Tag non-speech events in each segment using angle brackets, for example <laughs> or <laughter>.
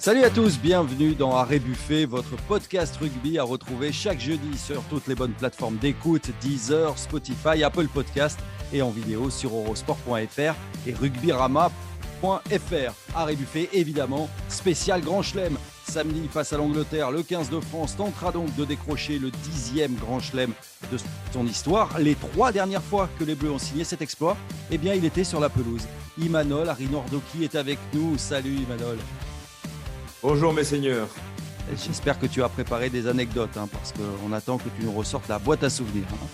Salut à tous, bienvenue dans Arrêt Buffet, votre podcast rugby à retrouver chaque jeudi sur toutes les bonnes plateformes d'écoute, Deezer, Spotify, Apple Podcast et en vidéo sur eurosport.fr et rugbyrama.fr. Arrêt Buffet, évidemment, spécial Grand Chelem. Samedi face à l'Angleterre, le 15 de France tentera donc de décrocher le dixième Grand Chelem de son histoire. Les trois dernières fois que les Bleus ont signé cet exploit, eh bien, il était sur la pelouse. Imanol Arinordoki est avec nous. Salut Imanol. Bonjour mes seigneurs. J'espère que tu as préparé des anecdotes, hein, parce qu'on attend que tu nous ressortes la boîte à souvenirs. Hein.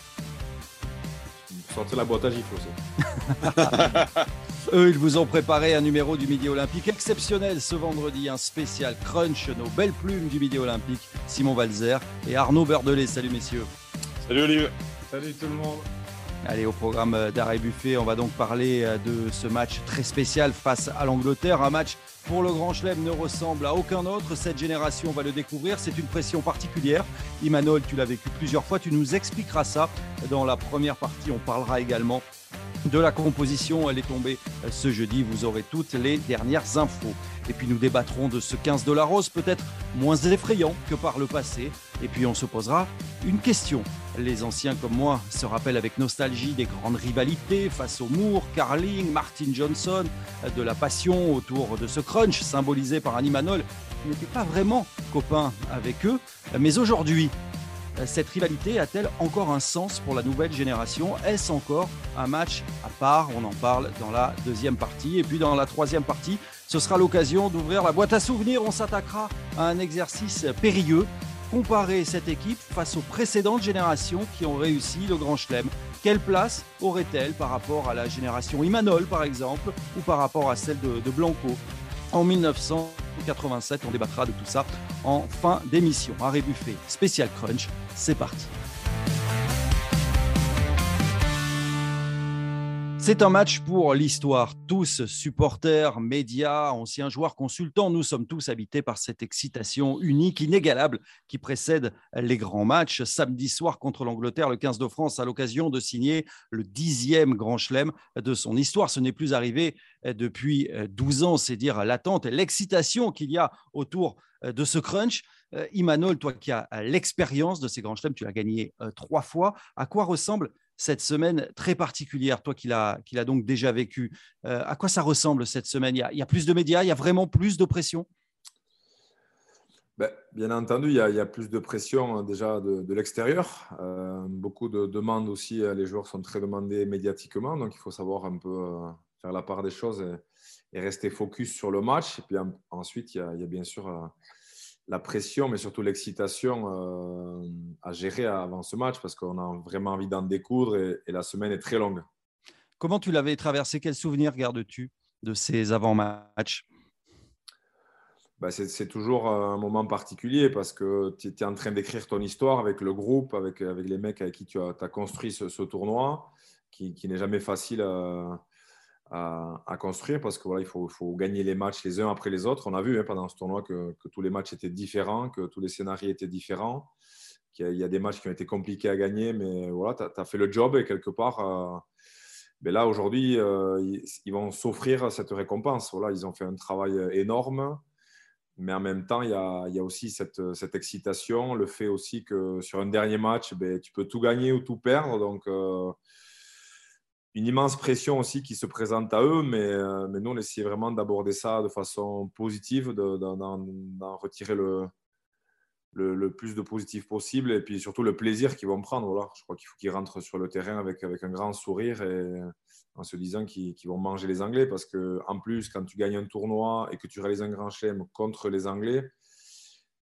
Sortez la boîte à gifles aussi. <laughs> Eux, ils vous ont préparé un numéro du Midi Olympique exceptionnel ce vendredi, un spécial crunch, nos belles plumes du Midi Olympique, Simon Valzer et Arnaud Beurdelet. Salut messieurs. Salut Olivier. Salut tout le monde. Allez, au programme d'Arrêt Buffet, on va donc parler de ce match très spécial face à l'Angleterre. Un match pour le Grand Chelem ne ressemble à aucun autre. Cette génération va le découvrir. C'est une pression particulière. Imanol, tu l'as vécu plusieurs fois. Tu nous expliqueras ça. Dans la première partie, on parlera également de la composition. Elle est tombée ce jeudi. Vous aurez toutes les dernières infos. Et puis nous débattrons de ce 15 dollars rose, peut-être moins effrayant que par le passé. Et puis on se posera une question. Les anciens comme moi se rappellent avec nostalgie des grandes rivalités face au Moore, Carling, Martin Johnson, de la passion autour de ce crunch symbolisé par un Imanol qui n'était pas vraiment copain avec eux. Mais aujourd'hui, cette rivalité a-t-elle encore un sens pour la nouvelle génération? Est-ce encore un match à part? On en parle dans la deuxième partie. Et puis dans la troisième partie, ce sera l'occasion d'ouvrir la boîte à souvenirs. On s'attaquera à un exercice périlleux. Comparer cette équipe face aux précédentes générations qui ont réussi le Grand Chelem. Quelle place aurait-elle par rapport à la génération Imanol, par exemple, ou par rapport à celle de, Blanco? En 1987 On débattra de tout ça en fin d'émission. Arrêt Buffet, spécial crunch, c'est parti. C'est un match pour l'histoire. Tous, supporters, médias, anciens joueurs, consultants, nous sommes tous habités par cette excitation unique, inégalable, qui précède les grands matchs. Samedi soir contre l'Angleterre, le 15 de France, à l'occasion de signer le dixième Grand Chelem de son histoire. Ce n'est plus arrivé depuis 12 ans, c'est dire l'attente et l'excitation qu'il y a autour de ce crunch. Imanol, toi qui as l'expérience de ces grands chelems, tu l'as gagné trois fois. À quoi ressemble cette semaine très particulière, toi qui l'as donc déjà vécu. Euh, à quoi ça ressemble cette semaine? Il y, a, plus de médias, il y a vraiment plus de pression? Ben, Bien entendu, il y, a, plus de pression hein, déjà de, l'extérieur. Euh, beaucoup de demandes aussi, euh, les joueurs sont très demandés médiatiquement, donc il faut savoir un peu faire la part des choses et, rester focus sur le match. Et puis ensuite, il y a bien sûr la pression, mais surtout l'excitation euh, à gérer avant ce match parce qu'on a vraiment envie d'en découdre et, la semaine est très longue. Comment tu l'avais traversé? Quel souvenir gardes-tu de ces avant-matchs? Bah, c'est toujours un moment particulier parce que tu es en train d'écrire ton histoire avec le groupe, avec, avec les mecs avec qui tu as, construit ce, tournoi, qui, qui n'est jamais facile à, à, construire parce que voilà, il faut, gagner les matchs les uns après les autres. On a vu hein, pendant ce tournoi que, tous les matchs étaient différents, que tous les scénarios étaient différents, qu'il y, a des matchs qui ont été compliqués à gagner, mais voilà, tu as, fait le job et quelque part, euh, ben là aujourd'hui, euh, ils, vont s'offrir cette récompense. Voilà, ils ont fait un travail énorme. Mais en même temps, il y a, aussi cette, cette, excitation, le fait aussi que sur un dernier match, ben, tu peux tout gagner ou tout perdre. Donc, euh, une immense pression aussi qui se présente à eux, mais, euh, mais nous, on essaie vraiment d'aborder ça de façon positive, d'en retirer le, le, plus de positif possible et puis surtout le plaisir qu'ils vont prendre. Voilà. Je crois qu'il faut qu'ils rentrent sur le terrain avec, avec un grand sourire et en se disant qu'ils vont manger les Anglais parce qu'en plus, quand tu gagnes un tournoi et que tu réalises un grand chelem contre les Anglais,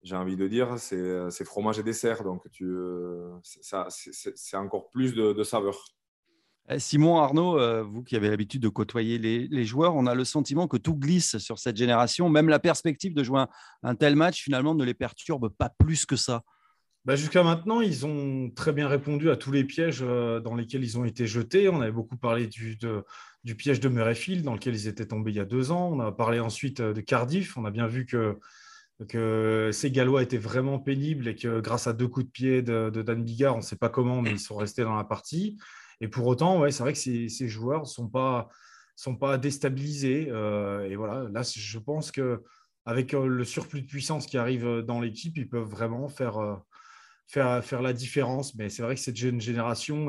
j'ai envie de dire, c'est fromage et dessert. Donc, euh, c'est encore plus de, de saveur. Eh, Simon Arnaud, euh, vous qui avez l'habitude de côtoyer les, joueurs, on a le sentiment que tout glisse sur cette génération. Même la perspective de jouer un, tel match, finalement, ne les perturbe pas plus que ça. Bah, jusqu'à maintenant, ils ont très bien répondu à tous les pièges euh, dans lesquels ils ont été jetés. On avait beaucoup parlé du, piège de Murrayfield, dans lequel ils étaient tombés il y a deux ans. On a parlé ensuite euh, de Cardiff. On a bien vu que, que ces Gallois étaient vraiment pénibles et que grâce à deux coups de pied de, de Dan Bigard, on ne sait pas comment, mais ils sont restés dans la partie. Et pour autant, ouais, c'est vrai que ces, joueurs ne sont pas, sont pas déstabilisés. Euh, et voilà, là, je pense que avec le surplus de puissance qui arrive dans l'équipe, ils peuvent vraiment faire, faire, faire la différence. Mais c'est vrai que cette jeune génération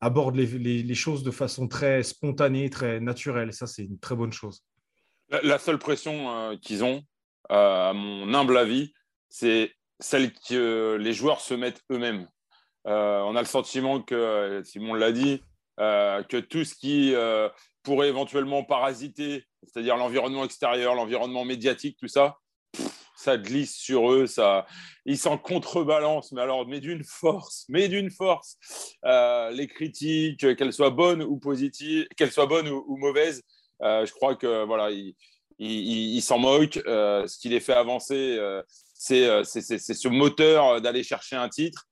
aborde les, choses de façon très spontanée, très naturelle. Ça, c'est une très bonne chose. La, seule pression qu'ils ont, à mon humble avis, c'est celle que les joueurs se mettent eux-mêmes. On a le sentiment que, Simon l'a dit, que tout ce qui pourrait éventuellement parasiter, c'est-à-dire l'environnement extérieur, l'environnement médiatique, tout ça, ça glisse sur eux, ça, ils s'en contrebalancent, mais alors, mais d'une force, mais d'une force. Euh, les critiques, qu'elles soient bonnes ou positives, qu'elles soient bonnes ou, mauvaises, euh, je crois que voilà, ils s'en moquent. Euh, ce qui les fait avancer, c'est ce moteur d'aller chercher un titre.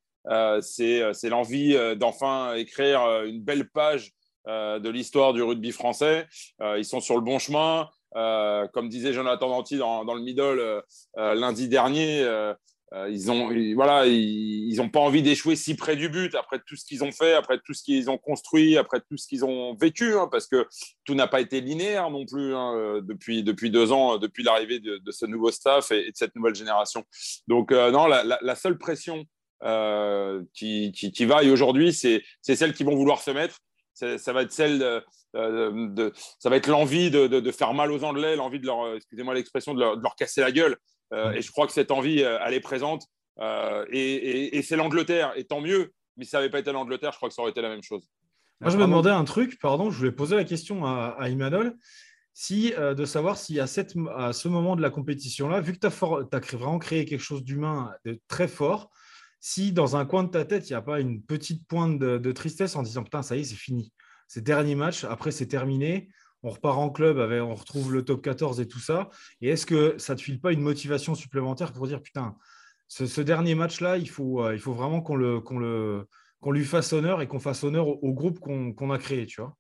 C'est l'envie d'enfin écrire une belle page euh, de l'histoire du rugby français. Euh, ils sont sur le bon chemin. Euh, comme disait Jonathan Danty dans, le middle lundi dernier, ils n'ont voilà, ils, ont pas envie d'échouer si près du but après tout ce qu'ils ont fait, après tout ce qu'ils ont construit, après tout ce qu'ils ont vécu, hein, parce que tout n'a pas été linéaire non plus hein, depuis, depuis deux ans, depuis l'arrivée de, ce nouveau staff et, de cette nouvelle génération. Donc, non, la, seule pression qui, qui, qui vaille aujourd'hui, c'est celle qu'ils vont vouloir se mettre ça va être celle de, ça va être l'envie de, faire mal aux Anglais, l'envie de leur, excusez-moi l'expression, de leur, casser la gueule. Euh, et je crois que cette envie, euh, elle est présente. Euh, et, c'est l'Angleterre, et tant mieux. Mais si ça n'avait pas été l'Angleterre, je crois que ça aurait été la même chose. Moi, je me demandais un truc, pardon, je voulais poser la question à, à si, de savoir si à, cette, à ce moment de la compétition-là, vu que tu as, as, vraiment créé quelque chose d'humain, de très fort, si dans un coin de ta tête, il n'y a pas une petite pointe de, tristesse en disant Putain, ça y est, c'est fini. C'est dernier match, après c'est terminé, on repart en club, on retrouve le top 14 et tout ça. Et est-ce que ça ne te file pas une motivation supplémentaire pour dire Putain, ce, dernier match-là, il faut, euh, il faut vraiment qu'on le, le, lui fasse honneur et qu'on fasse honneur au, groupe qu'on a créé, tu vois?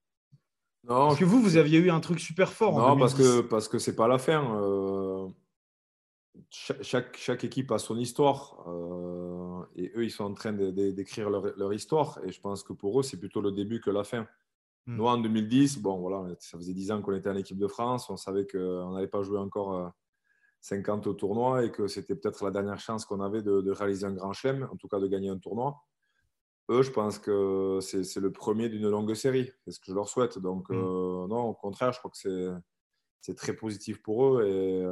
Non, Parce que vous, vous aviez eu un truc super fort. Non, parce que parce que c'est pas la fin. Euh, chaque, chaque, équipe a son histoire euh, et eux, ils sont en train d'écrire leur, histoire. Et je pense que pour eux, c'est plutôt le début que la fin. Hmm. Nous, en 2010, bon, voilà, ça faisait 10 ans qu'on était en équipe de France. On savait qu'on n'allait pas jouer encore 50 euh, au tournoi et que c'était peut-être la dernière chance qu'on avait de, réaliser un grand chelem, en tout cas de gagner un tournoi. Eux, je pense que c'est le premier d'une longue série. C'est ce que je leur souhaite. Donc, hmm. euh, non, au contraire, je crois que c'est très positif pour eux. Et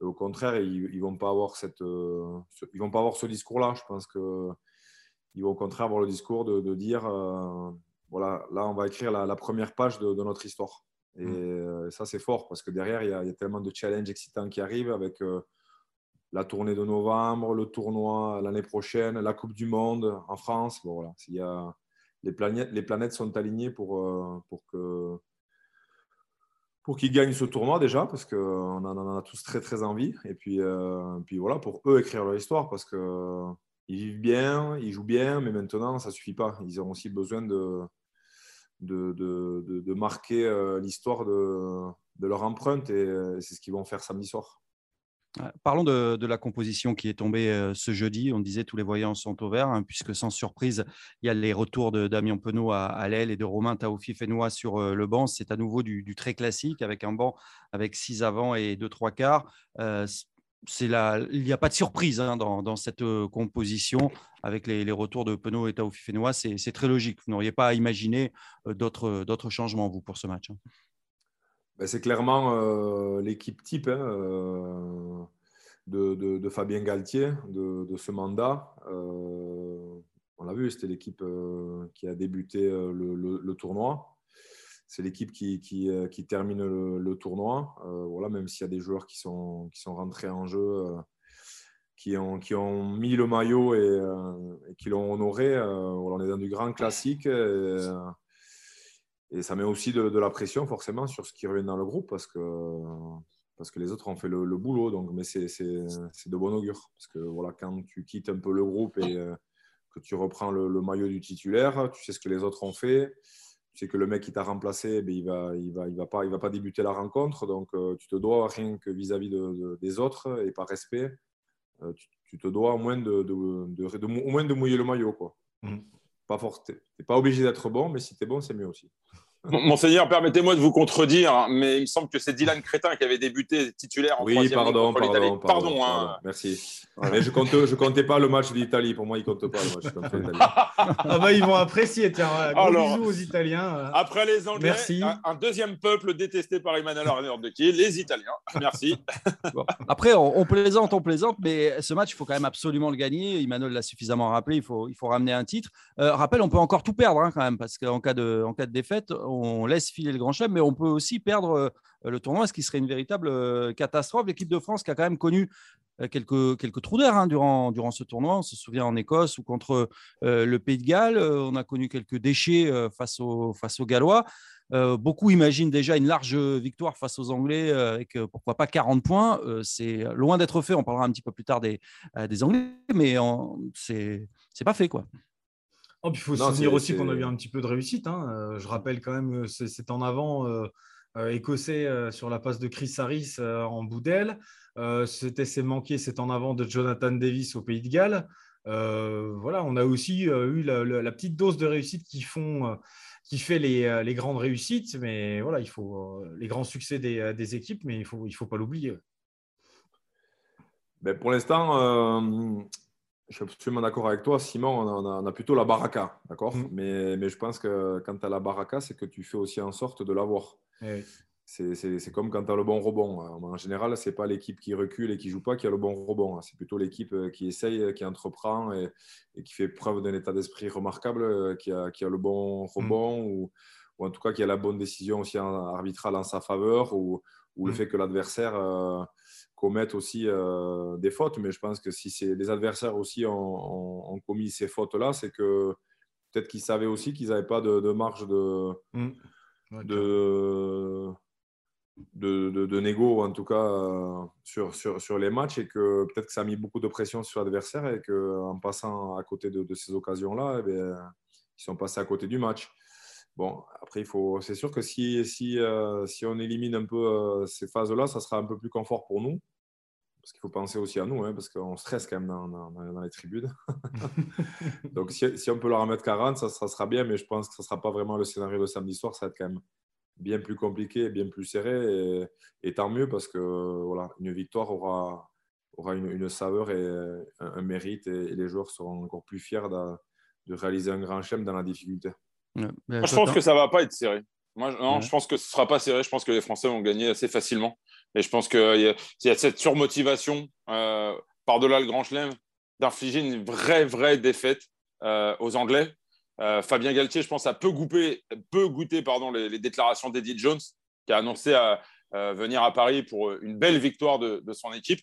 au contraire, ils ne vont, pas avoir cette, euh, ce, ils vont pas avoir ce discours-là. Je pense qu'ils vont au contraire avoir le discours de, dire euh, voilà, là, on va écrire la, première page de, notre histoire. Et mm. euh, ça, c'est fort parce que derrière, il y, a, tellement de challenges excitants qui arrivent avec la tournée de novembre, le tournoi l'année prochaine, la Coupe du Monde en France. Bon, voilà, il y a, les, planètes, les planètes sont alignées pour, pour que pour qu'ils gagnent ce tournoi déjà, parce qu'on en a tous très très envie. Et puis, euh, voilà, pour eux écrire leur histoire, parce qu'ils vivent bien, ils jouent bien, mais maintenant, ça ne suffit pas. Ils ont aussi besoin de, marquer euh, l'histoire de, leur empreinte, et c'est ce qu'ils vont faire samedi soir. Parlons de, la composition qui est tombée euh, ce jeudi. On disait tous les voyants sont au vert, hein, puisque sans surprise, il y a les retours de Damien Penaud à, l'aile et de Romain Taoufi Fenois sur euh, le banc. C'est à nouveau du, très classique avec un banc avec six avant et deux trois quarts. Euh, il n'y a pas de surprise hein, dans, cette composition avec les, retours de Penaud et Taoufi Fenois. C'est très logique. Vous n'auriez pas à imaginer d'autres changements, vous, pour ce match. Hein. Ben, c'est clairement euh, l'équipe type hein, euh, de, Fabien Galtier, de, ce mandat. Euh, on l'a vu, c'était l'équipe qui a débuté le, tournoi. C'est l'équipe qui, termine le, tournoi. voilà, même s'il y a des joueurs qui sont, qui sont rentrés en jeu, qui, ont, qui ont mis le maillot et, qui l'ont honoré. on est dans du grand classique. Ça met aussi de, la pression forcément sur ce qui revient dans le groupe parce que, parce que les autres ont fait le, boulot. Donc, mais c'est de bon augure. Parce que voilà, quand tu quittes un peu le groupe et euh, que tu reprends le, maillot du titulaire, tu sais ce que les autres ont fait. Tu sais que le mec qui t'a remplacé, ben, il ne va, il va, il va, pas, va pas débuter la rencontre. Donc, euh, tu te dois rien que vis-à-vis de, des autres et par respect, euh, tu, te dois au moins de, au moins de mouiller le maillot. Quoi. Mmh. Pas fort. Pas obligé d'être bon, mais si tu es bon, c'est mieux aussi. Monseigneur, permettez-moi de vous contredire, hein, mais il me semble que c'est Dylan Crétin qui avait débuté titulaire en oui, troisième pardon, pardon, Pardon, pardon, hein. merci. Mais je comptais, je comptais pas le match d'Italie. Pour moi, il compte pas le match contre l'Italie. <laughs> ah bah ils vont apprécier. Tiens, voilà. gros Alors, bisous aux Italiens. Après les Anglais, Merci. un, un deuxième peuple détesté par Emmanuel Arnaud de qui les Italiens. Merci. <laughs> Bon. Après, on, on plaisante, on plaisante, mais ce match, il faut quand même absolument le gagner. Emmanuel l'a suffisamment rappelé, il faut, il faut ramener un titre. Euh, rappel, on peut encore tout perdre hein, quand même, parce qu'en cas, de, en cas de défaite, on laisse filer le grand chef, mais on peut aussi perdre euh, le tournoi, ce qui serait une véritable euh, catastrophe. L'équipe de France qui a quand même connu euh, quelques, quelques trous d'air hein, durant, ce tournoi. On se souvient en Écosse ou contre le Pays de Galles, on a connu quelques déchets face, aux, Gallois. Beaucoup imaginent déjà une large victoire face aux Anglais avec pourquoi pas 40 points. C'est loin d'être fait. On parlera un petit peu plus tard des, Anglais, mais c'est pas fait quoi. Oh, puis il faut se souvenir aussi qu'on a eu un petit peu de réussite. hein. Euh, je rappelle quand même, euh, c'est en avant euh, écossais euh, sur la passe de Chris Harris en bout d'aile. C'était c'est manqué, c'est en avant de Jonathan Davis au Pays de Galles. Voilà, on a aussi eu la, la- la petite dose de réussite qui font, qui fait les, les grandes réussites. Mais voilà, il faut les grands succès des, des équipes, mais il faut, il faut pas l'oublier. Pour l'instant, euh, je suis absolument d'accord avec toi, Simon. On a, on plutôt la baraka, d'accord? Mm. mais, mais je pense que quand tu as la baraka, c'est que tu fais aussi en sorte de l'avoir. Et- C'est comme quand tu as le bon rebond. En général, ce n'est pas l'équipe qui recule et qui joue pas qui a le bon rebond. C'est plutôt l'équipe euh, qui essaye, qui entreprend et, et qui fait preuve d'un état d'esprit remarquable, euh, qui a, qui a le bon rebond ou, ou en tout cas qui a la bonne décision aussi arbitrale en sa faveur ou, ou le Mm. fait que l'adversaire euh, commette aussi euh, des fautes. Mais je pense que si les adversaires aussi ont, ont- ont commis ces fautes-là, c'est que peut-être qu'ils savaient aussi qu'ils n'avaient pas de, de marge de, Mm. De, de, de, de négo, en tout cas, euh, sur, sur, sur les matchs, et que peut-être que ça a mis beaucoup de pression sur l'adversaire, et qu'en passant à côté de, de ces occasions-là, eh bien, ils sont passés à côté du match. Bon, après, il faut, c'est sûr que si, si, euh, si on élimine un peu euh, ces phases-là, ça sera un peu plus confort pour nous. Parce qu'il faut penser aussi à nous, hein, parce qu'on stresse quand même dans, dans, dans les tribunes. <laughs> Donc, si, si on peut leur en mettre 40, ça, ça sera bien, mais je pense que ce ne sera pas vraiment le scénario de samedi soir. Ça va être quand même bien plus compliqué, bien plus serré. Et, et tant mieux, parce que voilà, une victoire aura, aura une, une saveur et un, un mérite, et, et les joueurs seront encore plus fiers de, de réaliser un grand chelem dans la difficulté. Ouais. Moi, je pense que ça va pas être serré. Moi, je- non, Ouais. je pense que ce sera pas serré. Je pense que les Français vont gagner assez facilement. Et je pense qu'il y, a- il y a cette surmotivation euh, par-delà le Grand Chelem d'infliger une vraie, vraie défaite euh, aux Anglais. Euh, Fabien Galtier, je pense, a peu goûté, peu goûté pardon, les, les déclarations d'Eddie Jones, qui a annoncé à, euh, venir à Paris pour une belle victoire de, de son équipe.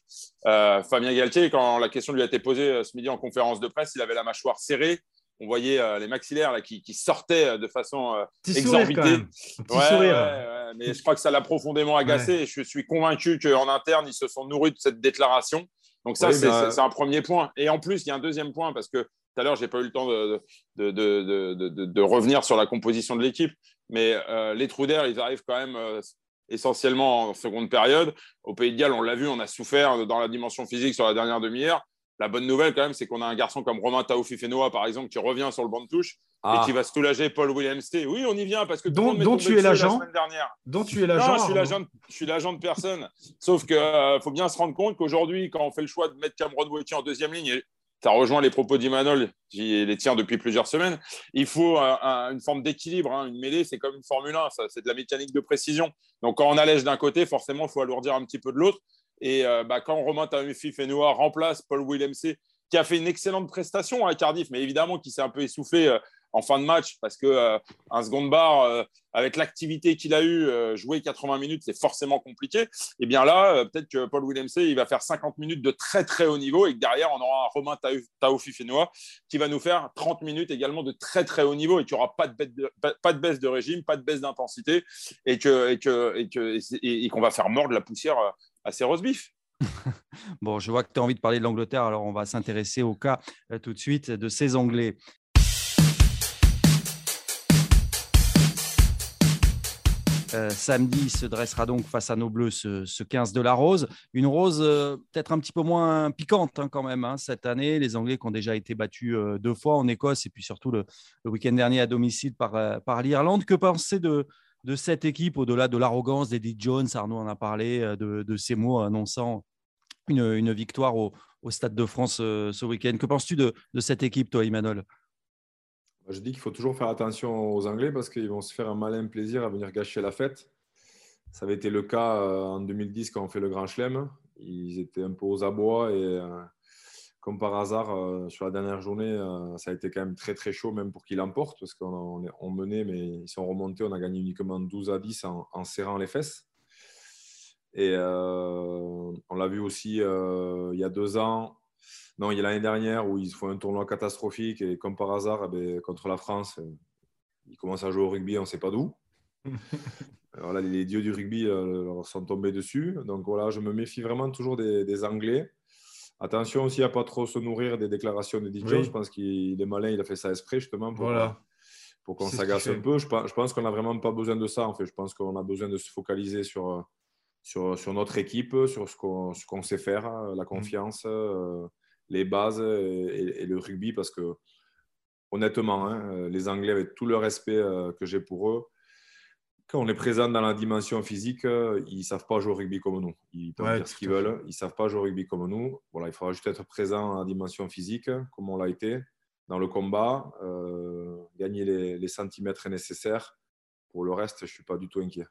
Euh, Fabien Galtier, quand la question lui a été posée euh, ce midi en conférence de presse, il avait la mâchoire serrée. On voyait euh, les maxillaires là, qui, qui sortaient euh, de façon euh, sourire exorbitée. Ouais, sourire. ouais, mais je crois que ça l'a profondément agacé et je suis convaincu qu'en interne, ils se sont nourris de cette déclaration. Donc ça, Oui, c'est un premier point. Et en plus, il y a un deuxième point parce que tout à l'heure, je n'ai pas eu le temps de, revenir sur la composition de l'équipe, mais euh, les d'air, ils arrivent quand même euh, essentiellement en seconde période. Au Pays de Galles, on l'a vu, on a souffert dans la dimension physique sur la dernière demi-heure. La bonne nouvelle, quand même, c'est qu'on a un garçon comme Romain Taoufifenoa, par exemple, qui revient sur le banc de touche Ah, et qui va soulager Paul Williams. Oui, on y vient parce que tout le monde tu es la l'agent. semaine dernière. Dont tu es l'agent. je suis l'agent, de- je suis l'agent de personne. Sauf qu'il faut bien se rendre compte qu'aujourd'hui, quand on fait le choix de mettre Cameron Wauquiez en deuxième ligne, et ça rejoint les propos d'Imanol, qui les tient depuis plusieurs semaines, il faut un- une forme d'équilibre. hein. Une mêlée, c'est comme une Formule 1, ça, c'est de la mécanique de précision. Donc quand on allège d'un côté, forcément, il faut alourdir un petit peu de l'autre. Et euh, bah, quand on remonte remplace Paul Williams, qui a fait une excellente prestation à Cardiff, mais évidemment qui s'est un peu essoufflé euh, en fin de match parce que euh, un second bar euh, avec l'activité qu'il a eu euh, jouer 80 minutes c'est forcément compliqué et bien là peut-être que Paul Williams il va faire 50 minutes de très très haut niveau et que derrière on aura un Romain Taoufifenoa qui va nous faire 30 minutes également de très très haut niveau et qu'il n'y aura pas de, baisse de, régime pas de baisse d'intensité et qu'on va faire mordre la poussière à ces roast beef <laughs> Bon, je vois que tu as envie de parler de l'Angleterre, alors on va s'intéresser au cas tout de suite de ces Anglais. Euh, samedi se dressera donc face à nos Bleus ce, 15 de la Rose. Une Rose euh, peut-être un petit peu moins piquante hein, quand même hein, cette année. Les Anglais qui ont déjà été battus euh, deux fois en Écosse et puis surtout le, week-end dernier à domicile par, l'Irlande. Que penser de, de cette équipe au-delà de l'arrogance d'Eddie Jones? Arnaud en a parlé de, ces mots annonçant une, victoire au, Stade de France ce week-end. Que penses-tu de, de cette équipe, toi, Imanol je dis qu'il faut toujours faire attention aux Anglais parce qu'ils vont se faire un malin plaisir à venir gâcher la fête. Ça avait été le cas euh, en 2010 quand on fait le Grand Chelem. Ils étaient un peu aux abois et euh, comme par hasard, euh, sur la dernière journée, ça a été quand même très très chaud, même pour qu'ils l'emportent, parce qu'on menait, mais ils sont remontés. On a gagné uniquement 12 à 10 en, serrant les fesses. Et on l'a vu aussi il y a deux ans, non, il y a l'année dernière où ils font un tournoi catastrophique et comme par hasard, eh ben, contre la France, euh, ils commencent à jouer au rugby, on ne sait pas d'où. <laughs> Alors là, les dieux du rugby euh, leur sont tombés dessus. Donc voilà, je me méfie vraiment toujours des, Anglais. Attention aussi à ne pas trop se nourrir des déclarations de DJ. Je pense qu'il est malin, il a fait ça exprès justement pour, voilà. pour qu'on s'agace un peu. Je, pense qu'on n'a vraiment pas besoin de ça. En fait. Je pense qu'on a besoin de se focaliser sur, sur, sur notre équipe, sur ce qu'on sait faire, la mm. confiance. Euh, les bases et, le rugby parce que honnêtement, hein, les Anglais, avec tout le respect euh, que j'ai pour eux, quand on est présent dans la dimension physique, euh, ils ne savent pas jouer au rugby comme nous. Ils peuvent dire ce qu'ils veulent, ils ne savent pas jouer au rugby comme nous. Voilà, il faudra juste être présent dans la dimension physique, comme on l'a été, dans le combat, euh, gagner les, les, centimètres nécessaires. Pour le reste, je ne suis pas du tout inquiet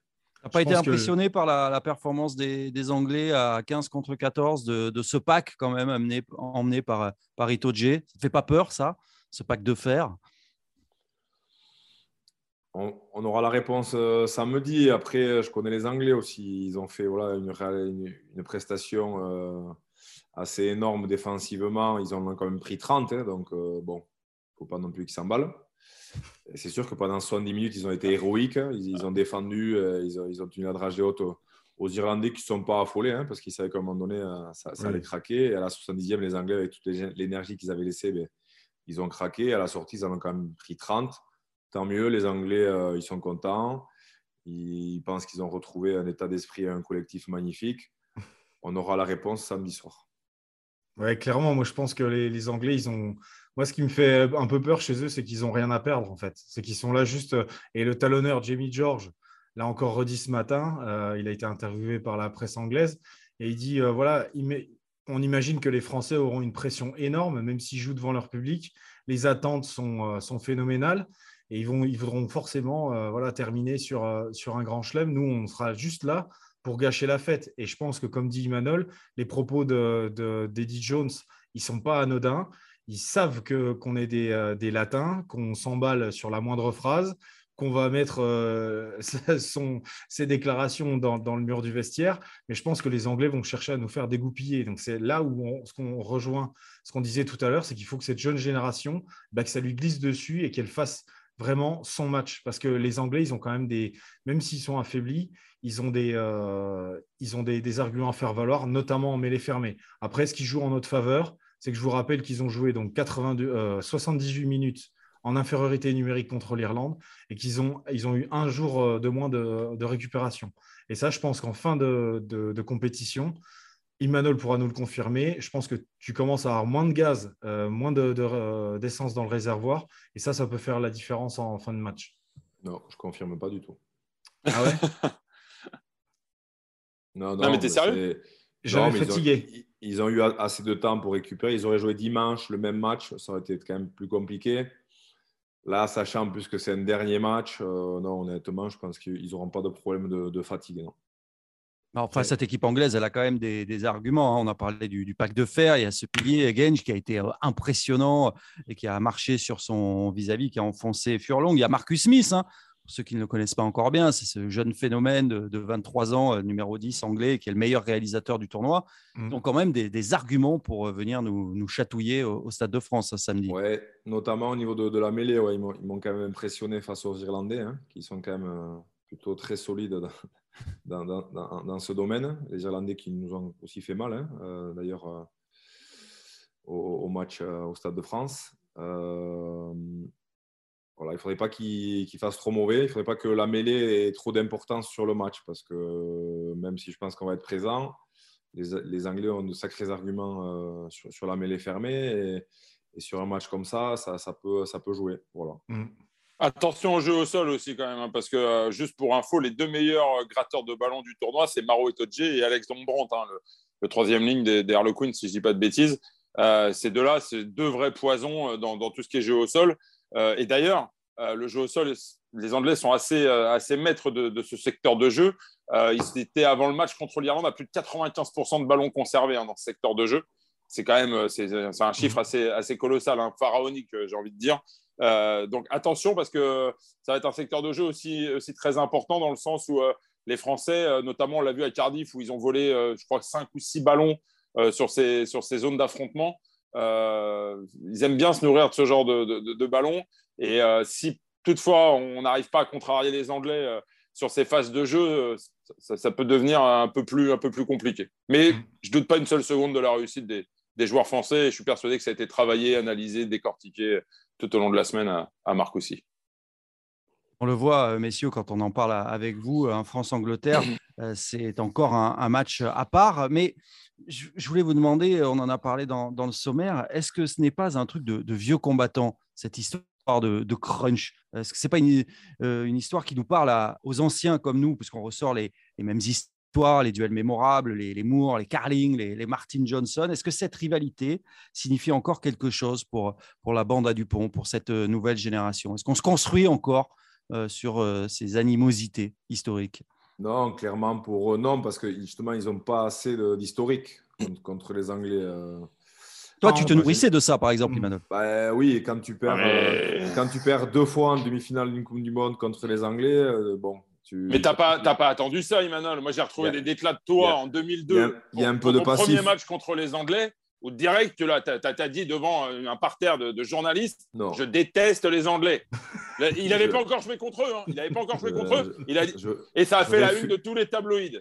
n'a pas été impressionné par la, performance des, Anglais à 15 contre 14 de, ce pack quand même emmené par, par Itoje Ça ne fait pas peur ça, ce pack de fer? On, aura la réponse euh, samedi. Après, je connais les Anglais aussi. Ils ont fait voilà, une, une, prestation euh, assez énorme défensivement. Ils en ont quand même pris 30. Hein, donc, euh, bon, il ne faut pas non plus qu'ils s'emballent. C'est sûr que pendant 70 minutes, ils ont été héroïques. Ils, ont défendu, euh, ils ont, ils, ont, tenu la dragée haute aux, Irlandais qui ne sont pas affolés hein, parce qu'ils savaient qu'à un moment donné, euh, ça, allait craquer. Et à la 70e, les Anglais, avec toute l'énergie qu'ils avaient laissée, ben, ils ont craqué. À la sortie, ils en ont quand même pris 30. Tant mieux, les Anglais, euh, ils sont contents. Ils pensent qu'ils ont retrouvé un état d'esprit et un collectif magnifique. On aura la réponse samedi soir. Ouais, clairement, moi je pense que les, les Anglais, ils ont, moi, ce qui me fait un peu peur chez eux, c'est qu'ils n'ont rien à perdre, en fait. C'est qu'ils sont là juste. Euh, et le talonneur, Jamie George, l'a encore redit ce matin. Euh, il a été interviewé par la presse anglaise. Et il dit euh, voilà, on imagine que les Français auront une pression énorme, même s'ils jouent devant leur public. Les attentes sont, sont phénoménales. Et ils, vont, ils voudront forcément voilà, terminer sur, un grand chelem. Nous, on sera juste là pour gâcher la fête. Et je pense que, comme dit Emmanuel, les propos d'Eddie de, Jones, ils ne sont pas anodins ils savent que qu'on est des, euh, des latins, qu'on s'emballe sur la moindre phrase, qu'on va mettre euh, <laughs> son, ses déclarations dans, dans, le mur du vestiaire. Mais je pense que les Anglais vont chercher à nous faire dégoupiller. Donc c'est là où on, ce qu'on rejoint, ce qu'on disait tout à l'heure, c'est qu'il faut que cette jeune génération, bah, que ça lui glisse dessus et qu'elle fasse vraiment son match. Parce que les Anglais, ils ont quand même des, même s'ils sont affaiblis, ils ont des, euh, ils ont des, des, arguments à faire valoir, notamment en mêlée fermée. Après, ce qui joue en notre faveur, c'est que je vous rappelle qu'ils ont joué donc 82, 78 euh, minutes en infériorité numérique contre l'Irlande et qu'ils ont, ils ont eu un jour euh, de moins de, récupération. Et ça, je pense qu'en fin de, compétition, Emmanuel pourra nous le confirmer. Je pense que tu commences à avoir moins de gaz, euh, moins d'essence dans le réservoir. Et ça, ça peut faire la différence en, fin de match. Non, je ne confirme pas du tout. Ah ouais? <laughs> Non, non, mais t'es sérieux? J'avais fatigué ils ont eu assez de temps pour récupérer. Ils auraient joué dimanche le même match, ça aurait été quand même plus compliqué. Là, sachant plus que c'est un dernier match, euh, non, honnêtement, je pense qu'ils n'auront pas de problème de, fatigue. Non. Enfin, cette équipe anglaise, elle a quand même des, arguments. Hein. On a parlé du, pack de fer. Il y a ce pilier, Genge, qui a été euh, impressionnant et qui a marché sur son vis-à-vis, qui a enfoncé Furlong. Il y a Marcus Smith, hein, pour ceux qui ne le connaissent pas encore bien, c'est ce jeune phénomène de, 23 ans, euh, numéro 10 anglais, qui est le meilleur réalisateur du tournoi. Mmh. Ils ont quand même des, arguments pour euh, venir nous, chatouiller au, Stade de France ce samedi. Ouais, notamment au niveau de, la mêlée, ouais, ils m'ont quand même impressionné face aux Irlandais, hein, qui sont quand même euh, plutôt très solides dans, <laughs> dans, ce domaine. Les Irlandais qui nous ont aussi fait mal, hein, d'ailleurs, au, match au Stade de France. Voilà, il ne faudrait pas qu'il fasse trop mauvais. Il ne faudrait pas que la mêlée ait trop d'importance sur le match parce que même si je pense qu'on va être présent, les, Anglais ont de sacrés arguments sur, la mêlée fermée. Et, sur un match comme ça, ça, peut, ça peut jouer. Voilà. Mm. Attention au jeu au sol aussi quand même, hein, parce que juste pour info, les deux meilleurs gratteurs de ballon du tournoi, c'est Maro Etoje et Alex Dombrandt, hein, le, troisième ligne des, des Harlequins, si je ne dis pas de bêtises. Euh, ces deux-là, c'est deux vrais poisons euh, dans, tout ce qui est jeu au sol. Euh, et d'ailleurs, le jeu au sol, les Anglais sont assez, assez maîtres de, ce secteur de jeu. ils étaient avant le match contre l'Irlande à plus de 95% de ballons conservés hein, dans ce secteur de jeu. C'est quand même c'est, un chiffre assez, assez colossal, hein, pharaonique, j'ai envie de dire. donc attention parce que ça va être un secteur de jeu aussi, aussi très important dans le sens où les Français, notamment on l'a vu à Cardiff où ils ont volé, je crois, 5 ou 6 ballons euh, sur, ces, sur ces zones d'affrontement. Euh, ils aiment bien se nourrir de ce genre de, de, ballons. Et euh, si toutefois on n'arrive pas à contrarier les Anglais sur ces phases de jeu, ça, peut devenir un peu plus, un peu plus compliqué. Mais je ne doute pas une seule seconde de la réussite des, des, joueurs français. Et je suis persuadé que ça a été travaillé, analysé, décortiqué tout au long de la semaine à, à Marcoussis. On le voit, messieurs, quand on en parle avec vous, France-Angleterre, <clears throat> c'est encore un, un, match à part. Mais je, voulais vous demander, on en a parlé dans, le sommaire, est-ce que ce n'est pas un truc de, vieux combattants, cette histoire de, crunch? Est-ce que ce n'est pas euh, une, histoire qui nous parle aux anciens comme nous, puisqu'on ressort les, mêmes histoires, les duels mémorables, les, les Moore, les Carling, les, Martin Johnson? Est-ce que cette rivalité signifie encore quelque chose pour, pour la bande à Dupont, pour cette euh, nouvelle génération? Est-ce qu'on se construit encore euh, sur ces animosités historiques? Non, clairement pour eux, non, parce que justement, ils n'ont pas assez d'historique contre, les Anglais. Euh. Toi, tu te nourrissais de ça, par exemple, Emmanuel bah, Oui, quand tu, perds, euh, quand tu perds deux fois en demi-finale d'une Coupe du Monde contre les Anglais, euh, bon. Tu... Mais tu n'as pas, pas attendu ça, Emmanuel. Moi, j'ai retrouvé des déclats de toi en 2002. Il y a, un peu de passif. premier match contre les Anglais ou direct, tu as, dit devant un parterre de, journalistes, je déteste les Anglais. <laughs> Il n'avait pas encore joué contre eux. Hein. Il n'avait pas encore joué contre eux. Il a et ça a fait la une de tous les tabloïds.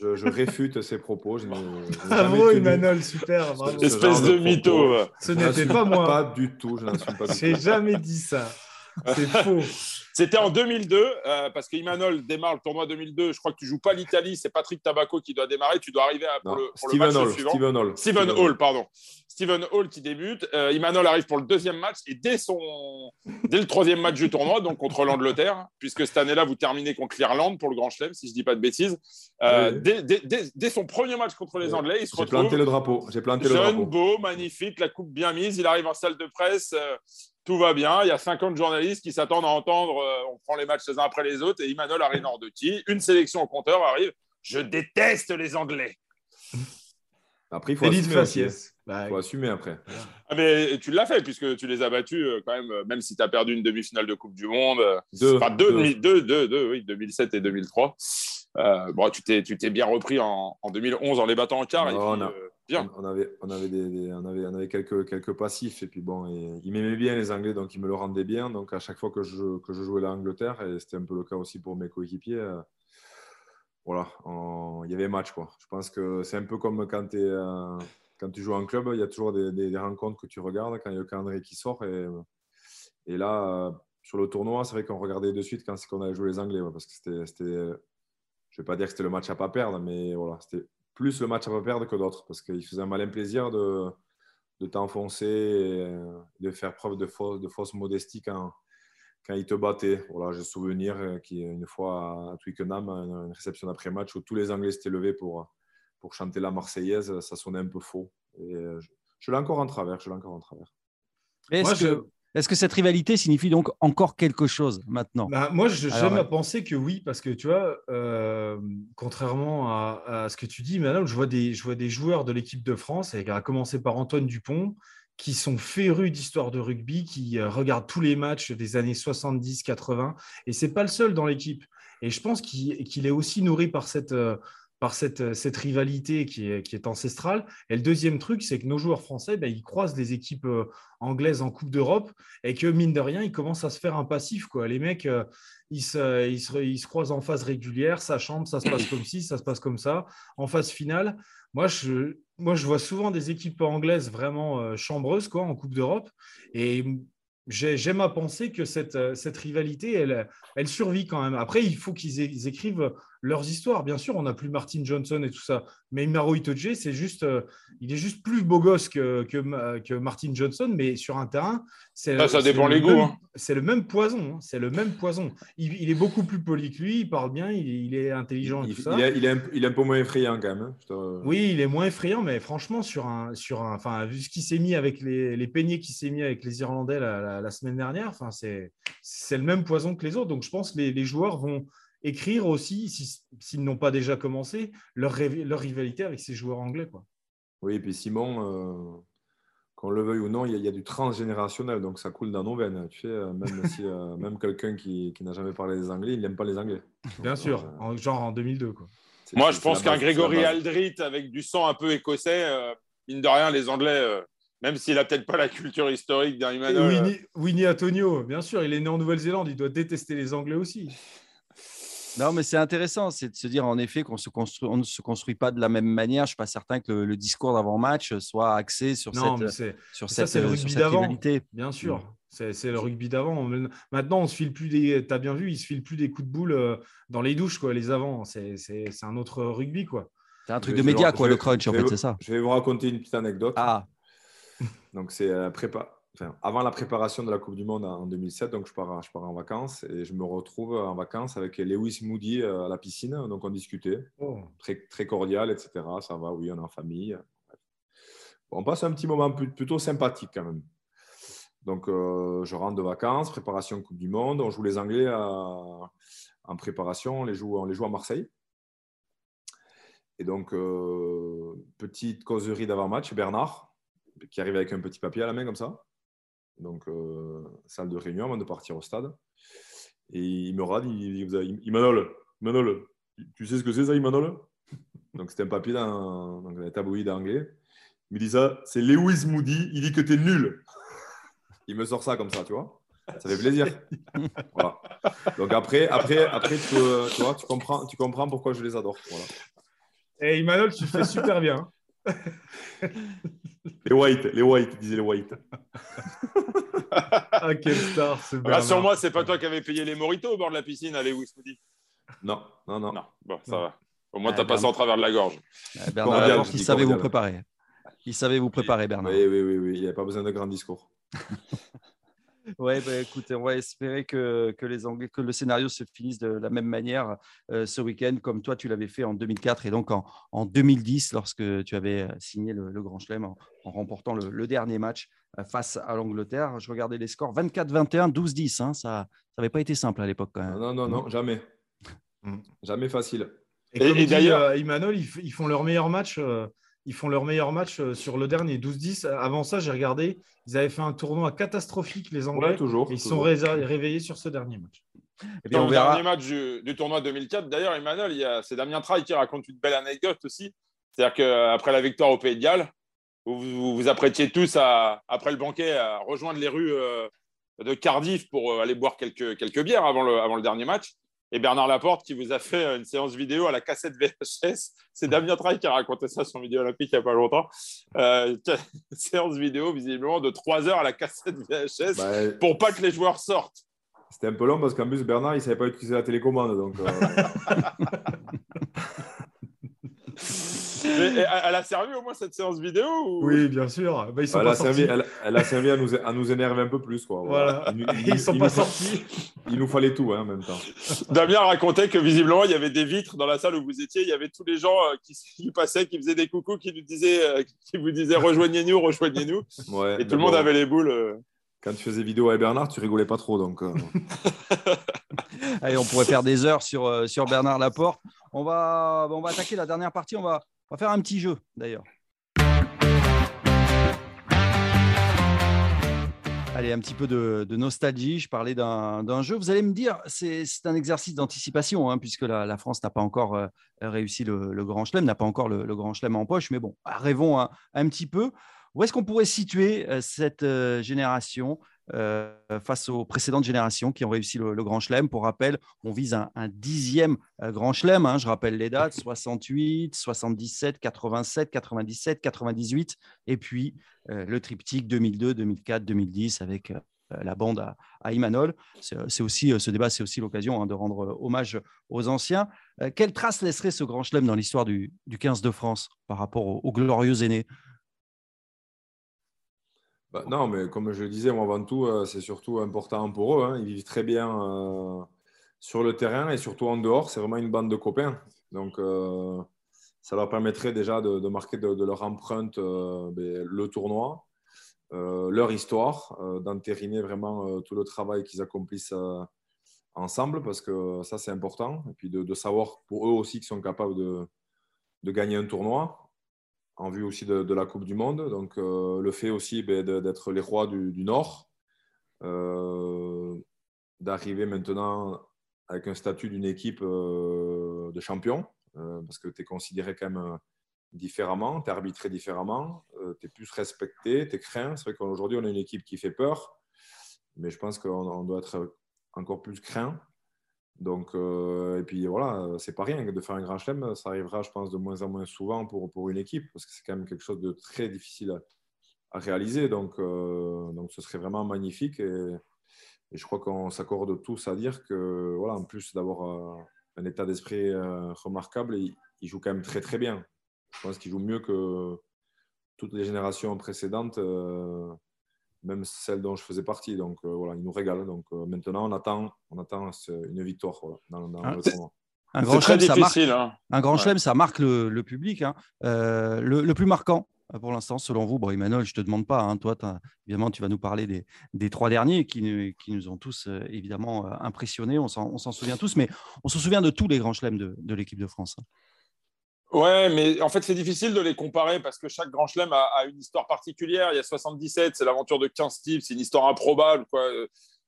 Je, réfute ces propos. <laughs> bravo, Emmanuel, super. Espèce de, mytho. Ce n'était pas moi. Pas du tout. Je n'en suis pas. J'ai jamais dit ça. C'est faux. <laughs> C'était en 2002, euh, parce que Imanol démarre le tournoi 2002. Je crois que tu joues pas l'Italie, c'est Patrick Tabaco qui doit démarrer. Tu dois arriver pour, le, pour le, match Hall, suivant. Steven Hall. Steven Hall, pardon. Steven Hall qui débute. Euh, Imanol arrive pour le deuxième match et dès, son... dès le troisième match du tournoi, donc contre l'Angleterre, puisque cette année-là, vous terminez contre l'Irlande pour le Grand Chelem, si je ne dis pas de bêtises. Euh, dès, dès, dès, son premier match contre les Anglais, il se retrouve. J'ai planté le drapeau. J'ai planté le drapeau. beau, magnifique, la coupe bien mise. Il arrive en salle de presse tout va bien. Il y a 50 journalistes qui s'attendent à entendre euh, on prend les matchs les uns après les autres et Imanol qui Une sélection au compteur arrive. Je déteste les Anglais. Après, il faut assumer, hein. bah, faut assumer après. Ah, mais tu l'as fait puisque tu les as battus euh, quand même, euh, même si tu as perdu une demi-finale de Coupe du Monde. Deux, enfin, deux, deux. Deux, oui, 2007 et 2003. bon, tu t'es bien repris en, 2011 en les battant en quart. On, avait, des, on, avait, on avait quelques, passifs. Et puis bon, ils m'aimaient bien les Anglais, donc ils me le rendaient bien. Donc à chaque fois que je, que je jouais l'Angleterre, et c'était un peu le cas aussi pour mes coéquipiers, euh, voilà, il y avait match. Quoi. Je pense que c'est un peu comme quand, euh, tu joues en club, il y a toujours des, rencontres que tu regardes quand il y a le calendrier qui sort. Et, et là, euh, sur le tournoi, c'est vrai qu'on regardait de suite quand c'est qu'on avait joué les Anglais, parce que c'était, je ne vais pas dire que c'était le match à pas perdre, mais voilà, c'était plus le match à pas perdre que d'autres parce qu'il faisait un malin plaisir de, de t'enfoncer et de faire preuve de fausse, de fausse modestie quand, quand il te battait. Voilà, j'ai souvenir qu'une fois à Twickenham, une réception d'après-match où tous les Anglais s'étaient levés pour, pour chanter la Marseillaise, ça sonnait un peu faux. Et je, je l'ai encore en travers, je l'ai encore en travers. Est-ce que, est-ce que cette rivalité signifie donc encore quelque chose maintenant? Bah, Moi, j'aime à penser que oui, parce que tu vois, euh, contrairement à, ce que tu dis, maintenant, je vois des, je vois des joueurs de l'équipe de France, à commencer par Antoine Dupont, qui sont férus d'histoire de rugby, qui euh, regardent tous les matchs des années 70-80, et c'est pas le seul dans l'équipe. Et je pense qu'il est aussi nourri par cette, euh, par cette, cette rivalité qui est, qui est, ancestrale. Et le deuxième truc, c'est que nos joueurs français, ben, ils croisent des équipes euh, anglaises en Coupe d'Europe et que, mine de rien, ils commencent à se faire un passif. Quoi. Les mecs, euh, ils, se, ils, se, ils, se, croisent en phase régulière, ça chante, ça se passe comme ci, ça se passe comme ça. En phase finale, moi je, moi, je vois souvent des équipes anglaises vraiment euh, chambreuses quoi, en Coupe d'Europe. Et j'aime à penser que cette, cette rivalité, elle, elle survit quand même. Après, il faut qu'ils écrivent leurs histoires. Bien sûr, on n'a plus Martin Johnson et tout ça, mais Maro Itoje, c'est juste, euh, il est juste plus beau gosse que, que, que Martin Johnson, mais sur un terrain, c'est ça, ça dépend les goûts. Hein. C'est le même poison, hein. c'est le même poison. Il, est beaucoup plus poli que lui, il parle bien, il, est intelligent il, et tout ça. Il est, il, est un, il est, un, peu moins effrayant quand même. Hein. Oui, il est moins effrayant, mais franchement, sur un, sur un, enfin, vu ce qu'il s'est mis avec les, les peignets qu'il s'est mis avec les Irlandais la, la, semaine dernière, enfin, c'est le même poison que les autres. Donc, je pense que les, les joueurs vont écrire aussi, s'ils n'ont pas déjà commencé, leur, leur, rivalité avec ces joueurs anglais. Quoi. Oui, et puis Simon, euh, qu'on le veuille ou non, il y, a, du transgénérationnel, donc ça coule dans nos veines. Tu sais, euh, même, si, euh, <laughs> même quelqu'un qui, qui n'a jamais parlé des Anglais, il n'aime pas les Anglais. Bien sûr, genre en 2002. Quoi. Moi, je pense qu'un Grégory Aldrit avec du sang un peu écossais, mine de rien, les Anglais même s'il n'a peut-être pas la culture historique d'un. Winnie, Winnie, Antonio, bien sûr, il est né en Nouvelle-Zélande, il doit détester les Anglais aussi. Non, mais c'est intéressant, c'est de se dire en effet qu'on on ne se construit pas de la même manière. Je ne suis pas certain que le, discours d'avant-match soit axé sur cette, sur cette, le rugby d'avant. Bien sûr, mm. c'est le rugby d'avant. Maintenant, on se file plus des. as bien vu, il se file plus des coups de boule euh, dans les douches, quoi. Les avants, c'est un autre rugby, quoi. C'est un truc de média, quoi, le crunch, en fait, c'est ça. Je vais vous raconter une petite anecdote. Ah. Donc, c'est euh, prépa avant la préparation de la Coupe du Monde en 2007, donc je pars, je pars en vacances et je me retrouve en vacances avec Lewis Moody euh, à la piscine. Donc on discutait, oh. très, très cordial, etc. Ça va, oui, on est en famille. on passe un petit moment plutôt sympathique quand même. Donc euh, je rentre de vacances, préparation Coupe du Monde. On joue les Anglais en préparation, on les, joue, on les joue à Marseille. Et donc, euh, petite causerie d'avant-match, Bernard, qui arrive avec un petit papier à la main comme ça donc euh, salle de réunion avant de partir au stade. Et il me rade, il dit Imanol, Imanol, tu sais ce que c'est ça, Imanol? Donc c'était un papier dans, dans un tabloïd anglais. Il me dit ça, c'est Lewis Moody, il dit que tu es nul. Il me sort ça comme ça, tu vois. Ça fait plaisir. Donc après, après, après tu, tu, vois, tu, comprends, tu comprends pourquoi je les adore. Voilà. Et Imanol, tu fais super bien. Les whites, les whites, disaient les whites. ah, quel star, ce Rassure-moi, c'est pas toi qui avais payé les moritos au bord de la piscine Lewis Moody Non, non, non. Non, bon, ça va. Au moins, tu as passé en travers de la gorge. Bernard, il savait vous préparer. Il savait vous préparer, Bernard. Oui, oui, oui, oui. il n'y avait pas besoin de grands discours. <laughs> Ouais, bah, écoute, on va espérer que, que, les Anglais, que le scénario se finisse de la même manière euh, ce week-end, comme toi tu l'avais fait en 2004 et donc en, en 2010 lorsque tu avais euh, signé le, Grand Chelem en, remportant le, dernier match euh, face à l'Angleterre. Je regardais les scores 24-21, 12-10. Hein, ça n'avait pas été simple à l'époque. Non, non, non, jamais. Mm. Jamais facile. Et, d'ailleurs, Emmanuel, ils, font leur meilleur match ils font leur meilleur match euh, sur le dernier, 12-10. Avant ça, j'ai regardé, ils avaient fait un tournoi catastrophique, les Anglais. toujours, ils sont réveillés sur ce dernier match. Et Dans le dernier match du, tournoi 2004, d'ailleurs, Emmanuel, c'est Damien Traille qui raconte une belle anecdote aussi. C'est-à-dire qu'après la victoire au Pays de Galles, vous vous, apprêtiez tous, à, après le banquet, à rejoindre les rues euh, de Cardiff pour euh, aller boire quelques, quelques bières avant le, avant le dernier match et Bernard Laporte qui vous a fait une séance vidéo à la cassette VHS. C'est Damien Traille qui a raconté ça sur Vidéo Olympique il n'y a pas longtemps. Euh, <laughs> séance vidéo visiblement de 3 heures à la cassette VHS bah, pour pas que les joueurs sortent. C'était un peu long parce qu'en plus Bernard il ne savait pas utiliser la télécommande. Donc, euh... <laughs> <laughs> elle a servi au moins cette séance vidéo Oui, bien sûr. Bah, elle, a servi, elle, a servi, à nous, à nous énerver un peu plus. Quoi. Voilà. <laughs> Ils, ne sont pas sortis. Il nous fallait tout hein, en même temps. Damien racontait que visiblement, il y avait des vitres dans la salle où vous étiez. Il y avait tous les gens euh, qui, <laughs> passaient, qui faisaient des coucous, qui, nous disaient, euh, qui vous disaient rejoignez-nous, rejoignez-nous. et tout le monde avait les boules. Euh. Quand tu faisais vidéo avec Bernard, tu rigolais pas trop. Donc, <laughs> Allez, on pourrait faire des heures sur, sur Bernard Laporte. On va, on va attaquer la dernière partie. On va, on va faire un petit jeu d'ailleurs. Allez, un petit peu de, nostalgie. Je parlais d'un jeu. Vous allez me dire, c'est un exercice d'anticipation, hein, puisque la, France n'a pas encore euh, réussi le, Grand Chelem, n'a pas encore le, Grand Chelem en poche. Mais bon, rêvons un, un petit peu. Où est-ce qu'on pourrait situer euh, cette euh, génération euh, face aux précédentes générations qui ont réussi le, Grand Chelem. Pour rappel, on vise un, dixième euh, Grand Chelem. Hein. je rappelle les dates 68, 77, 87, 97, 98, et puis euh, le triptyque 2002, 2004, 2010 avec la bande à, Imanol. C'est aussi ce débat, c'est aussi l'occasion hein, de rendre hommage aux anciens. quelle trace laisserait ce grand chelem dans l'histoire du, 15 de France par rapport aux, glorieux aînés bah, Non, mais comme je le disais, moi, avant tout, c'est surtout important pour eux. Hein. Ils vivent très bien sur le terrain et surtout en dehors. C'est vraiment une bande de copains. Donc, ça leur permettrait déjà de, marquer de, leur empreinte euh, ben, le tournoi, euh, leur histoire, euh, d'entériner vraiment tout le travail qu'ils accomplissent ensemble, parce que ça, c'est important. Et puis de, savoir pour eux aussi qu'ils sont capables de, gagner un tournoi, en vue aussi de, la Coupe du Monde. Donc, le fait aussi ben, d'être les rois du, Nord, d'arriver maintenant avec un statut d'une équipe de champion euh, parce que tu es considéré quand même euh, différemment, tu es arbitré différemment, euh, tu es plus respecté, tu es craint. C'est vrai qu'aujourd'hui, on a une équipe qui fait peur, mais je pense qu'on doit être encore plus craint. Donc, et puis voilà, c'est pas rien de faire un grand chelem, ça arrivera, je pense, de moins en moins souvent pour, pour une équipe, parce que c'est quand même quelque chose de très difficile à, réaliser. Donc, donc, ce serait vraiment magnifique. Et, je crois qu'on s'accorde tous à dire que, voilà, en plus d'avoir un état d'esprit euh, remarquable. Il joue quand même très très bien. Je pense qu'il joue mieux que toutes les générations précédentes, euh, même celles dont je faisais partie. Donc euh, voilà, il nous régale. Donc maintenant, on attend, on attend une victoire dans, ah, le tournoi. Un grand, chelem, ça marque, hein. un grand chelem, ça marque le, public. Hein. le, plus marquant, euh, pour l'instant, selon vous, bon, Emmanuel, je ne te demande pas, hein, toi, évidemment, tu vas nous parler des, des trois derniers qui, qui, nous ont tous euh, évidemment euh, impressionnés, on s'en souvient tous, mais on se souvient de tous les grands chelems de, de l'équipe de France. Ouais, mais en fait, c'est difficile de les comparer parce que chaque grand chelem a, une histoire particulière. Il y a 77, c'est l'aventure de 15 types, c'est une histoire improbable. Quoi.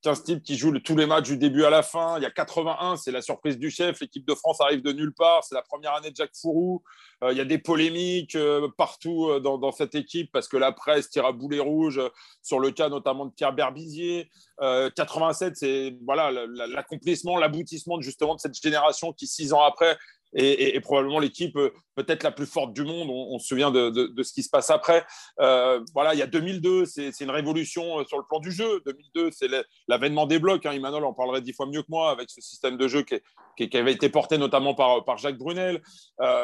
15 types qui jouent tous les matchs du début à la fin. Il y a 81, c'est la surprise du chef. L'équipe de France arrive de nulle part. C'est la première année de Jacques Fourou. Euh, il y a des polémiques euh, partout euh, dans, cette équipe parce que la presse tire à boulet rouge sur le cas notamment de Pierre Berbizier. 87, c'est voilà l'accomplissement, l'aboutissement justement de cette génération qui six ans après et, probablement l'équipe euh, peut-être la plus forte du monde. On, se souvient de, ce qui se passe après. Euh, voilà, il y a 2002, c'est une révolution euh, sur le plan du jeu. 2002, c'est l'avènement des blocs. Hein. Emmanuel en parlerait dix fois mieux que moi avec ce système de jeu qui, avait été porté notamment par, par Jacques Brunel.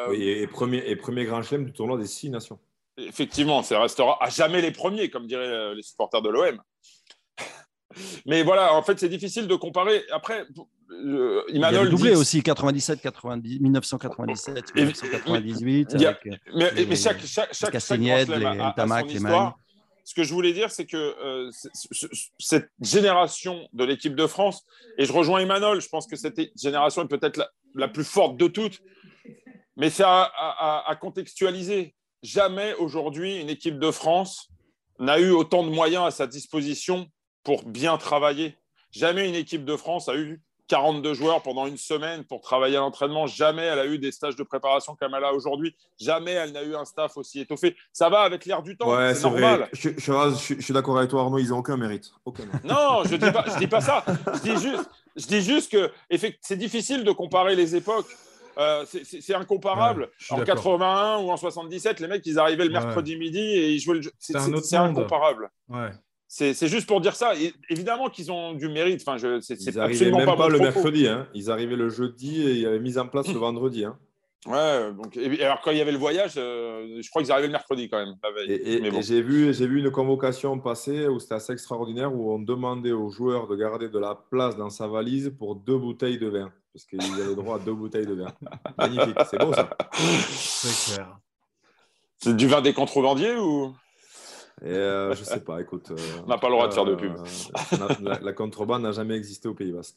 oui, et premier, et premier grand chelem du tournoi des six nations. Effectivement, ça restera à jamais les premiers, comme diraient les supporters de l'OM. <laughs> Mais voilà, en fait, c'est difficile de comparer. Après, euh, il y a doublé aussi 97, 90, 1997, 1998. avec, mais, mais, mais chaque, chaque, chaque, les Tamac, les Ce que je voulais dire, c'est que euh, cette génération de l'équipe de France, et je rejoins Emmanuel, je pense que cette génération est peut-être la, la, plus forte de toutes, mais c'est à, à, à contextualiser. Jamais aujourd'hui une équipe de France n'a eu autant de moyens à sa disposition pour bien travailler. Jamais une équipe de France a eu 42 joueurs pendant une semaine pour travailler à l'entraînement. Jamais elle a eu des stages de préparation comme elle a aujourd'hui. Jamais elle n'a eu un staff aussi étoffé. Ça va avec l'air du temps. c'est normal. Je, suis d'accord avec toi, Arnaud. Ils n'ont aucun mérite. Non, je ne dis, pas, dis pas ça. Je dis juste, je dis juste que c'est difficile de comparer les époques. Euh, c'est incomparable. en 81 ou en 77, les mecs, ils arrivaient le mercredi midi et ils jouaient le jeu. C'est incomparable. Ouais. C'est juste pour dire ça. évidemment qu'ils ont du mérite. Enfin, c'est absolument même pas, le mercredi. Hein. Ils arrivaient le jeudi et ils avaient mis en place le vendredi. Hein. Ouais, donc, alors quand il y avait le voyage, euh, je crois qu'ils arrivaient le mercredi quand même. Et, j'ai vu, vu une convocation passer où c'était assez extraordinaire où on demandait aux joueurs de garder de la place dans sa valise pour deux bouteilles de vin. Parce qu'ils avaient droit à deux bouteilles de vin. Magnifique, c'est beau ça. <laughs> C'est clair. C'est du vin des contrebandiers ou? Et euh, je sais pas, écoute. Euh, <laughs> on n'a pas le droit de faire de pub. Euh, la, contrebande n'a jamais existé au Pays Basque.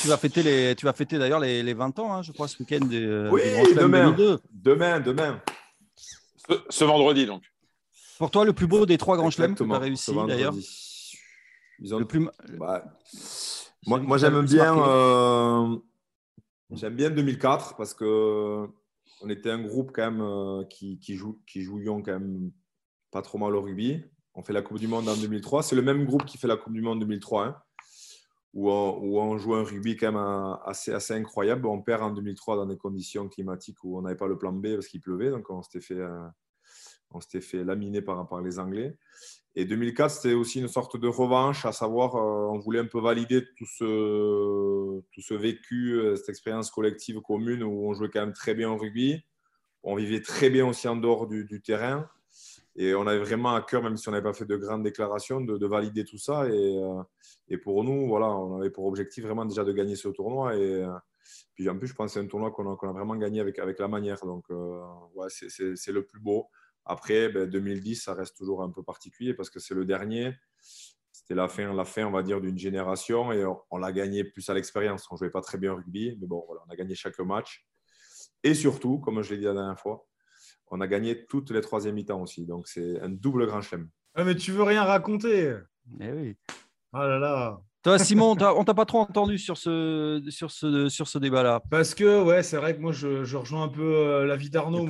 tu vas fêter, les, tu vas fêter d'ailleurs les, les 20 ans, hein, je crois, ce week-end. oui, demain, demain, demain. Ce, vendredi, donc. Pour toi, le plus beau des trois grands chelems que tu as réussi, d'ailleurs le plus... Bah, moi, moi j'aime bien, j'aime bien 2004 parce que on était un groupe quand même qui, qui, joue, qui jouions quand même pas trop mal au rugby. On fait la Coupe du Monde en 2003. C'est le même groupe qui fait la Coupe du Monde en 2003, hein, où, on, joue un rugby quand même assez, incroyable. On perd en 2003 dans des conditions climatiques où on n'avait pas le plan B parce qu'il pleuvait. Donc on s'était fait, euh, On fait laminer par, les Anglais. Et 2004, c'était aussi une sorte de revanche, à savoir, on voulait un peu valider tout ce, tout ce vécu, cette expérience collective commune où on jouait quand même très bien au rugby. On vivait très bien aussi en dehors du terrain. Et on avait vraiment à cœur, même si on n'avait pas fait de grandes déclarations, de, valider tout ça. Et, euh, et, pour nous, voilà, on avait pour objectif vraiment déjà de gagner ce tournoi. Et euh, puis en plus, je pense que c'est un tournoi qu'on a, vraiment gagné avec, avec la manière. Donc, euh, c'est le plus beau. Après, 2010, ben, ça reste toujours un peu particulier parce que c'est le dernier. C'était la fin, la fin, on va dire, d'une génération et on, l'a gagné plus à l'expérience. On ne jouait pas très bien au rugby, mais bon, on a gagné chaque match. Et surtout, comme je l'ai dit la dernière fois, on a gagné toutes les troisième mi-temps aussi. Donc, c'est un double grand chelem. Ah, mais tu veux rien raconter Eh oui. Oh là là. Toi, Simon, on t'a pas trop entendu sur ce, sur ce, sur ce débat-là. Parce que, ouais, c'est vrai que moi, je, rejoins un peu euh, l'avis d'Arnaud.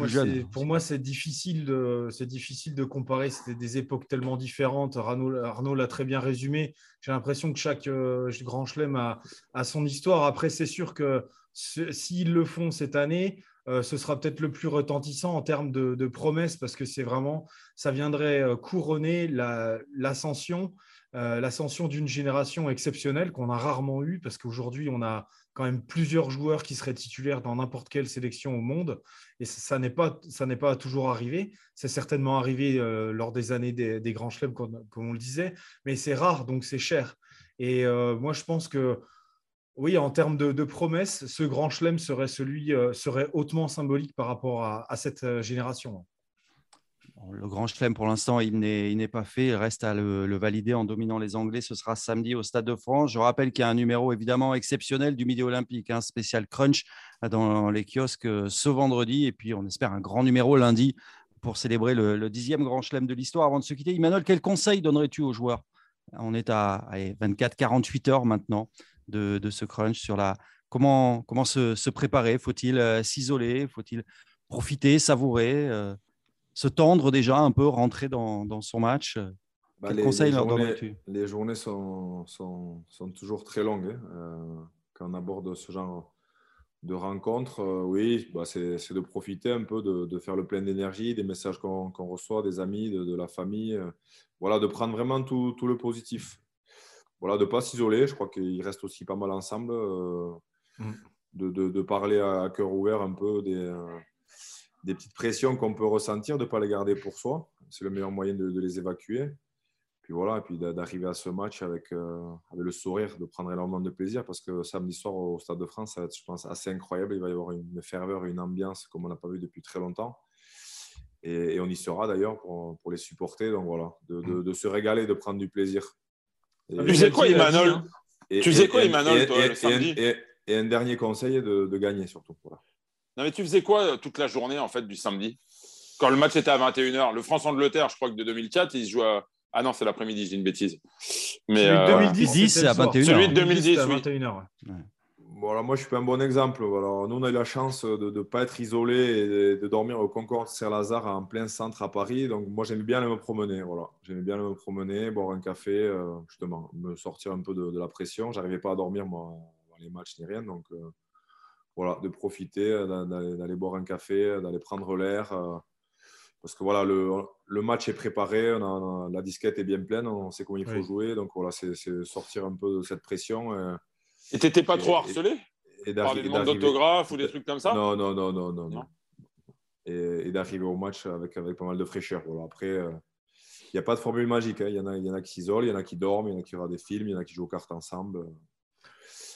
pour moi, c'est difficile, de, difficile de comparer. C'était des époques tellement différentes. Arnaud, l'a très bien résumé. J'ai l'impression que chaque euh, grand chelem a, a, son histoire. Après, c'est sûr que s'ils le font cette année, euh, ce sera peut-être le plus retentissant en termes de, promesses parce que c'est vraiment, ça viendrait euh, couronner l'ascension, euh, l'ascension d'une génération exceptionnelle qu'on a rarement eue parce qu'aujourd'hui on a quand même plusieurs joueurs qui seraient titulaires dans n'importe quelle sélection au monde et ça, ça n'est pas toujours arrivé. C'est certainement arrivé lors des années des, grands chelems comme, on le disait, mais c'est rare donc c'est cher. Et moi je pense que oui, en termes de, promesses, ce grand chelem serait, celui, euh, serait hautement symbolique par rapport à, cette euh, génération. Le grand chelem, pour l'instant, il n'est pas fait. Il reste à le, valider en dominant les Anglais. Ce sera samedi au Stade de France. Je rappelle qu'il y a un numéro évidemment exceptionnel du Midi Olympique, un spécial crunch dans les kiosques ce vendredi. Et puis, on espère un grand numéro lundi pour célébrer le, dixième grand chelem de l'histoire. Avant de se quitter, Emmanuel, quel conseil donnerais-tu aux joueurs? On est à 24-48 heures maintenant de, ce crunch sur la comment, comment se, préparer? Faut-il euh, s'isoler? Faut-il profiter, savourer, euh, se tendre déjà un peu, rentrer dans, son match? Bah, les, conseils les journées, les journées sont, sont, sont, toujours très longues hein. euh, quand on aborde ce genre de rencontres. oui, bah, c'est de profiter un peu, de, faire le plein d'énergie, des messages qu'on reçoit, des amis, de, la famille. voilà, de prendre vraiment tout, tout le positif voilà, de ne pas s'isoler. Je crois qu'ils restent aussi pas mal ensemble. Euh, mm. de, parler à, cœur ouvert un peu des, euh, des petites pressions qu'on peut ressentir, de ne pas les garder pour soi. C'est le meilleur moyen de, les évacuer. Puis voilà, et puis d'arriver à ce match avec, euh, avec le sourire, de prendre énormément de plaisir parce que samedi soir au Stade de France, ça va être, je pense, assez incroyable. Il va y avoir une ferveur et une ambiance comme on n'a pas vu depuis très longtemps. Et, on y sera d'ailleurs pour, pour, les supporter. Donc voilà, de, de, se régaler, de prendre du plaisir. Tu sais quoi, Emmanuel Tu faisais quoi, Emmanuel, toi, le samedi et, un dernier conseil de, de gagner, surtout. Non, mais tu faisais quoi euh, toute la journée, en fait, du samedi? Quand le match était à 21h, le France-Angleterre, je crois que de 2004, il se joue à. Ah non, c'est l'après-midi, j'ai une bêtise. Mais, Celui de 2010, euh, c'est à 21h. Celui de 2010, à 21h. Voilà, moi, je suis pas un bon exemple. Alors, nous, on a eu la chance de ne pas être isolés et de dormir au Concorde Saint-Lazare en plein centre à Paris. Donc, moi, j'aimais bien aller me promener. Voilà. J'aimais bien aller me promener, boire un café, euh, justement, me sortir un peu de, la pression. J'arrivais pas à dormir, moi, dans les matchs ni rien. Donc, euh, voilà, de profiter, euh, d'aller boire un café, d'aller prendre l'air. parce que voilà, le, le, match est préparé, la disquette est bien pleine, on sait comment il faut jouer. Donc, voilà, c'est sortir un peu de cette pression. Et t'étais pas trop harcelé et, Par des demandes d'autographe ou des trucs comme ça Non, non, non, non, non. non. Et, d'arriver au match avec, avec pas mal de fraîcheur. Voilà. Après, il euh, n'y a pas de formule magique. Hein. Il y, en a, y en a qui s'isolent, il y en a qui dorment, il y en a qui regardent des films, il y en a qui jouent aux cartes ensemble.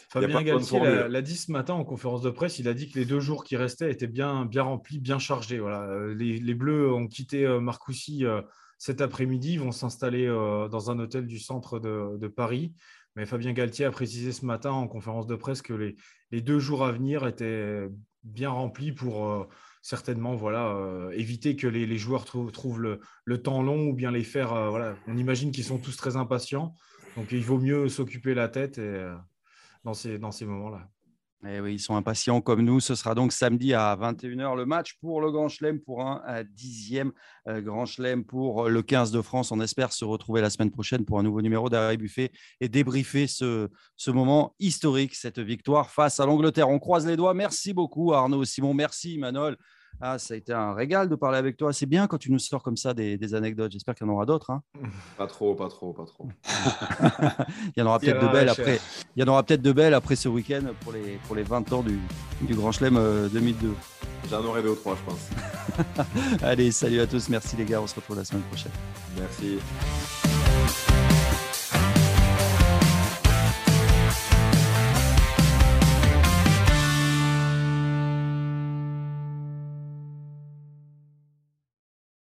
Fabien Galtier l'a dit ce matin en conférence de presse. Il a dit que les deux jours qui restaient étaient bien, bien remplis, bien chargés. Voilà. Euh, les, les Bleus ont quitté euh, Marcoussis cet après-midi, vont s'installer dans un hôtel du centre de, de Paris. Mais Fabien Galtier a précisé ce matin en conférence de presse que les, deux jours à venir étaient bien remplis pour euh, certainement euh, éviter que les, joueurs trouvent, le, temps long ou bien les faire. Euh. On imagine qu'ils sont tous très impatients. Donc il vaut mieux s'occuper la tête dans ces moments-là. Eh oui, ils sont impatients comme nous. Ce sera donc samedi à 21h le match pour le Grand Chelem, pour un dixième euh, Grand Chelem pour le 15 de France. On espère se retrouver la semaine prochaine pour un nouveau numéro d'Arrêt Buffet et débriefer ce moment historique, cette victoire face à l'Angleterre. On croise les doigts. Merci beaucoup Arnaud, Simon. Merci Manol. Ah, ça a été un régal de parler avec toi. C'est bien quand tu nous sors comme ça des, anecdotes. J'espère qu'il y en aura d'autres. Hein. <laughs> Pas trop, pas trop, pas trop. <laughs> il y en aura peut-être de belles après. Il y en aura peut-être de belles après ce week-end pour les, pour les 20 ans du, du Grand Chelem 2002. Euh, J'en aurai deux ou trois, je pense. <laughs> Allez, salut à tous. Merci les gars. On se retrouve la semaine prochaine. Merci.